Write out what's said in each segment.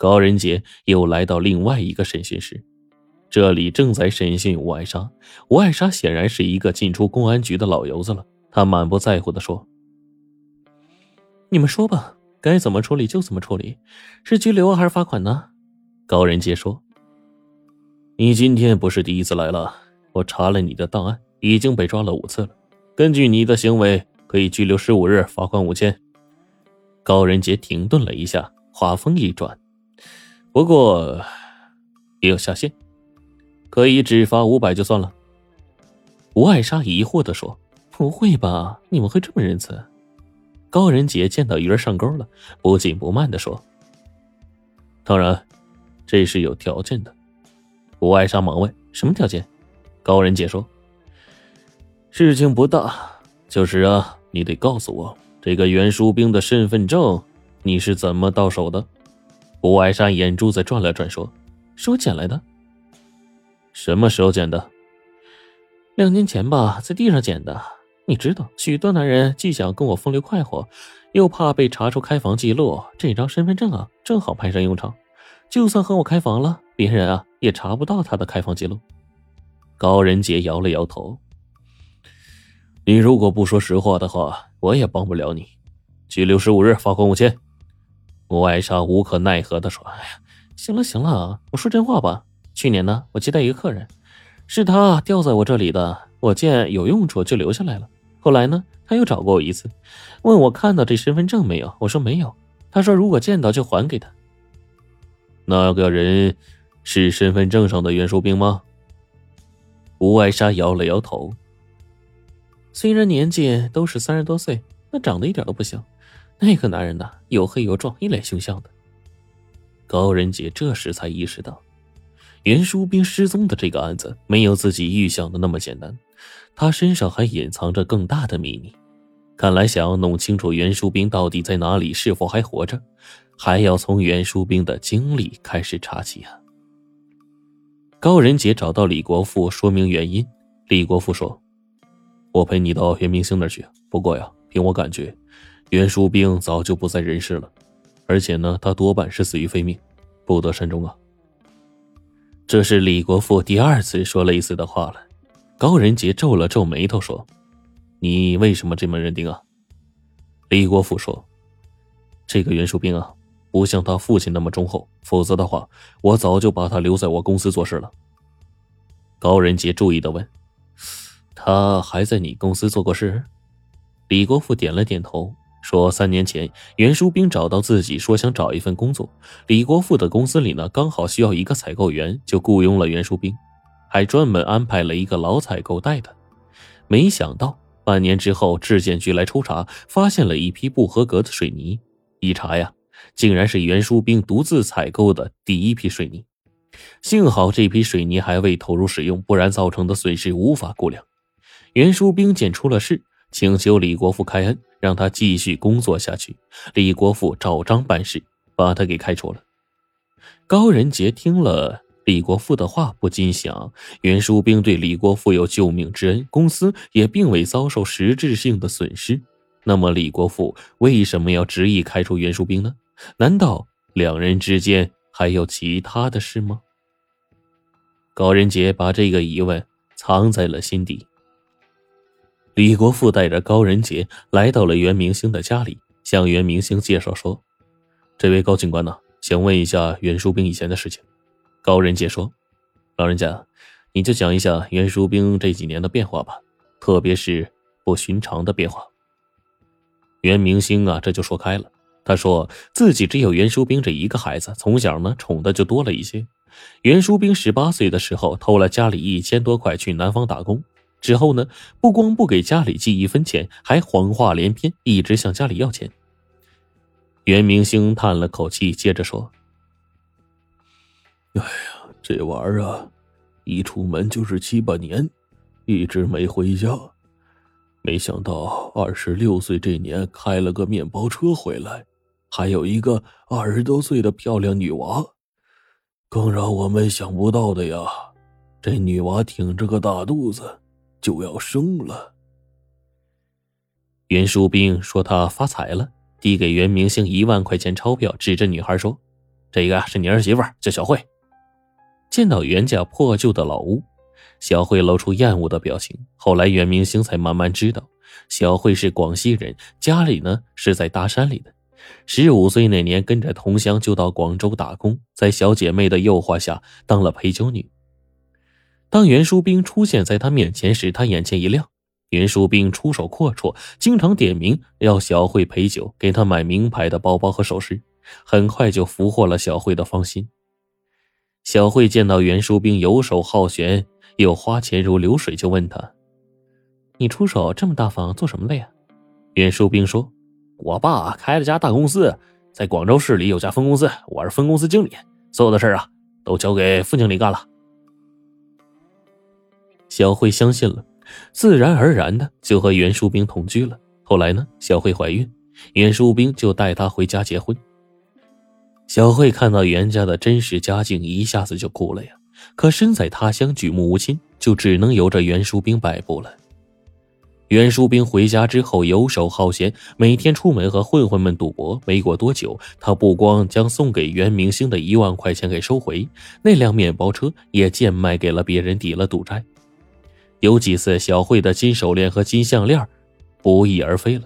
高仁杰又来到另外一个审讯室，这里正在审讯吴爱莎。吴爱莎显然是一个进出公安局的老油子了，他满不在乎的说：“你们说吧，该怎么处理就怎么处理，是拘留还是罚款呢？”高仁杰说：“你今天不是第一次来了，我查了你的档案，已经被抓了五次了。根据你的行为，可以拘留十五日，罚款五千。”高仁杰停顿了一下，话锋一转。不过，也有下限，可以只罚五百就算了。吴爱莎疑惑的说：“不会吧？你们会这么仁慈？”高仁杰见到鱼儿上钩了，不紧不慢的说：“当然，这是有条件的。”吴爱莎忙问：“什么条件？”高仁杰说：“事情不大，就是啊，你得告诉我这个袁书兵的身份证，你是怎么到手的？”吴爱莎眼珠子转了转，说：“是我捡来的。什么时候捡的？两年前吧，在地上捡的。你知道，许多男人既想跟我风流快活，又怕被查出开房记录。这张身份证啊，正好派上用场。就算和我开房了，别人啊也查不到他的开房记录。”高仁杰摇了摇头：“你如果不说实话的话，我也帮不了你。拘留十五日，罚款五千。”吴爱莎无可奈何的说：“哎呀，行了行了，我说真话吧。去年呢，我接待一个客人，是他掉在我这里的，我见有用处就留下来了。后来呢，他又找过我一次，问我看到这身份证没有。我说没有。他说如果见到就还给他。那个人是身份证上的袁书兵吗？”吴爱莎摇了摇头。虽然年纪都是三十多岁，那长得一点都不像。那个男人呢，又黑又壮，一脸凶相的。高仁杰这时才意识到，袁书兵失踪的这个案子没有自己预想的那么简单，他身上还隐藏着更大的秘密。看来，想要弄清楚袁书兵到底在哪里，是否还活着，还要从袁书兵的经历开始查起啊。高仁杰找到李国富说明原因，李国富说：“我陪你到袁明星那儿去。不过呀，凭我感觉。”袁书兵早就不在人世了，而且呢，他多半是死于非命，不得善终啊。这是李国富第二次说类似的话了。高仁杰皱了皱眉头说：“你为什么这么认定啊？”李国富说：“这个袁书兵啊，不像他父亲那么忠厚，否则的话，我早就把他留在我公司做事了。”高仁杰注意的问：“他还在你公司做过事？”李国富点了点头。说三年前，袁书兵找到自己，说想找一份工作。李国富的公司里呢，刚好需要一个采购员，就雇佣了袁书兵，还专门安排了一个老采购带他。没想到半年之后，质检局来抽查，发现了一批不合格的水泥。一查呀，竟然是袁书兵独自采购的第一批水泥。幸好这批水泥还未投入使用，不然造成的损失无法估量。袁书兵见出了事。请求李国富开恩，让他继续工作下去。李国富照章办事，把他给开除了。高仁杰听了李国富的话，不禁想：袁书兵对李国富有救命之恩，公司也并未遭受实质性的损失。那么李国富为什么要执意开除袁书兵呢？难道两人之间还有其他的事吗？高仁杰把这个疑问藏在了心底。李国富带着高仁杰来到了袁明星的家里，向袁明星介绍说：“这位高警官呢，想问一下袁书兵以前的事情。”高仁杰说：“老人家，你就讲一下袁书兵这几年的变化吧，特别是不寻常的变化。”袁明星啊，这就说开了。他说自己只有袁书兵这一个孩子，从小呢宠的就多了一些。袁书兵十八岁的时候偷了家里一千多块去南方打工。之后呢，不光不给家里寄一分钱，还谎话连篇，一直向家里要钱。袁明星叹了口气，接着说：“哎呀，这玩意儿啊，一出门就是七八年，一直没回家。没想到二十六岁这年开了个面包车回来，还有一个二十多岁的漂亮女娃。更让我们想不到的呀，这女娃挺着个大肚子。”就要生了。袁书兵说他发财了，递给袁明星一万块钱钞票，指着女孩说：“这个啊是你儿媳妇，叫小慧。见到袁家破旧的老屋，小慧露出厌恶的表情。后来袁明星才慢慢知道，小慧是广西人，家里呢是在大山里的。十五岁那年，跟着同乡就到广州打工，在小姐妹的诱惑下当了陪酒女。当袁淑兵出现在他面前时，他眼前一亮。袁淑兵出手阔绰，经常点名要小慧陪酒，给她买名牌的包包和首饰，很快就俘获了小慧的芳心。小慧见到袁淑兵游手好闲，又花钱如流水，就问他：“你出手这么大方，做什么的呀？”袁淑兵说。我爸开了家大公司，在广州市里有家分公司，我是分公司经理，所有的事啊都交给副经理干了。小慧相信了，自然而然的就和袁淑兵同居了。后来呢，小慧怀孕，袁淑兵就带她回家结婚。小慧看到袁家的真实家境，一下子就哭了呀。可身在他乡，举目无亲，就只能由着袁淑兵摆布了。袁淑兵回家之后游手好闲，每天出门和混混们赌博。没过多久，他不光将送给袁明星的一万块钱给收回，那辆面包车也贱卖给了别人，抵了赌债。有几次，小慧的金手链和金项链不翼而飞了。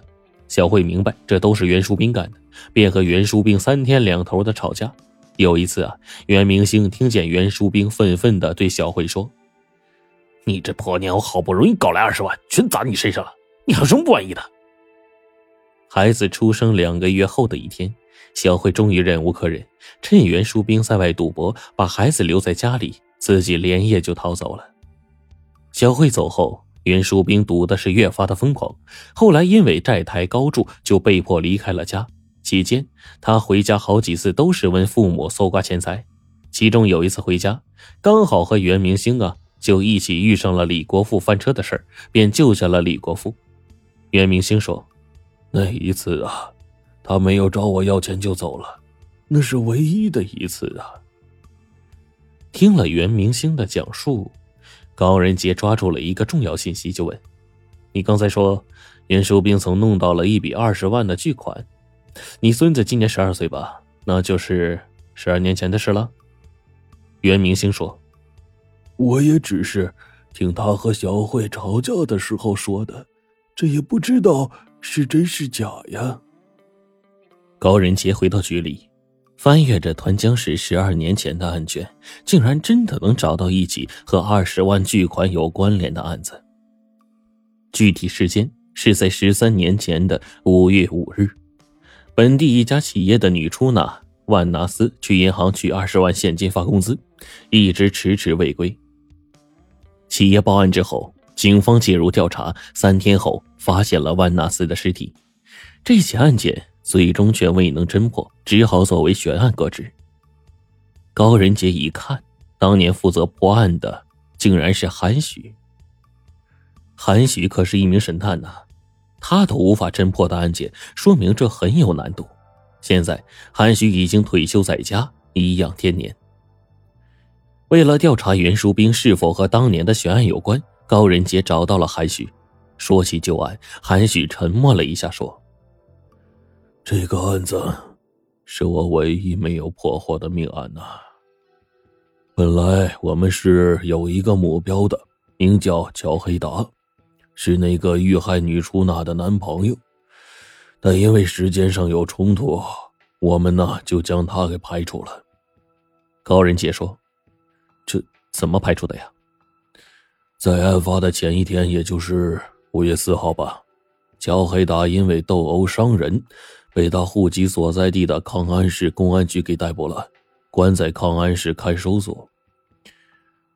小慧明白这都是袁淑兵干的，便和袁淑兵三天两头的吵架。有一次啊，袁明星听见袁淑兵愤愤地对小慧说。你这婆娘，我好不容易搞来二十万，全砸你身上了，你还有什么不满意的？孩子出生两个月后的一天，小慧终于忍无可忍，趁袁淑兵在外赌博，把孩子留在家里，自己连夜就逃走了。小慧走后，袁淑兵赌的是越发的疯狂，后来因为债台高筑，就被迫离开了家。期间，他回家好几次都是问父母搜刮钱财，其中有一次回家，刚好和袁明星啊。就一起遇上了李国富翻车的事儿，便救下了李国富。袁明星说：“那一次啊，他没有找我要钱就走了，那是唯一的一次啊。”听了袁明星的讲述，高仁杰抓住了一个重要信息，就问：“你刚才说袁淑兵曾弄到了一笔二十万的巨款，你孙子今年十二岁吧？那就是十二年前的事了。”袁明星说。我也只是听他和小慧吵架的时候说的，这也不知道是真是假呀。高仁杰回到局里，翻阅着团江市十二年前的案卷，竟然真的能找到一起和二十万巨款有关联的案子。具体时间是在十三年前的五月五日，本地一家企业的女出纳万纳斯去银行取二十万现金发工资，一直迟迟未归。企业报案之后，警方介入调查，三天后发现了万纳斯的尸体。这起案件最终却未能侦破，只好作为悬案搁置。高仁杰一看，当年负责破案的竟然是韩许。韩许可是一名神探呐，他都无法侦破的案件，说明这很有难度。现在韩许已经退休在家，颐养天年。为了调查袁淑兵是否和当年的悬案有关，高仁杰找到了韩许。说起旧案，韩许沉默了一下，说：“这个案子是我唯一没有破获的命案呐。本来我们是有一个目标的，名叫乔黑达，是那个遇害女出纳的男朋友。但因为时间上有冲突，我们呢就将他给排除了。”高仁杰说。这怎么排除的呀？在案发的前一天，也就是五月四号吧，乔黑达因为斗殴伤人，被他户籍所在地的康安市公安局给逮捕了，关在康安市看守所。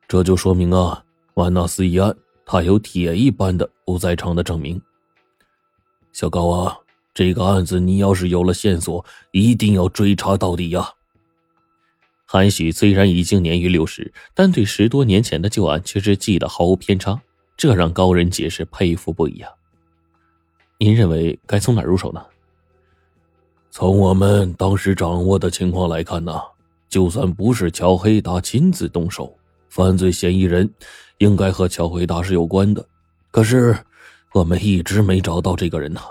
这就说明啊，万纳斯一案，他有铁一般的不在场的证明。小高啊，这个案子你要是有了线索，一定要追查到底呀！韩许虽然已经年逾六十，但对十多年前的旧案却是记得毫无偏差，这让高人杰是佩服不已啊。您认为该从哪入手呢？从我们当时掌握的情况来看呢，就算不是乔黑达亲自动手，犯罪嫌疑人应该和乔黑达是有关的。可是我们一直没找到这个人呢。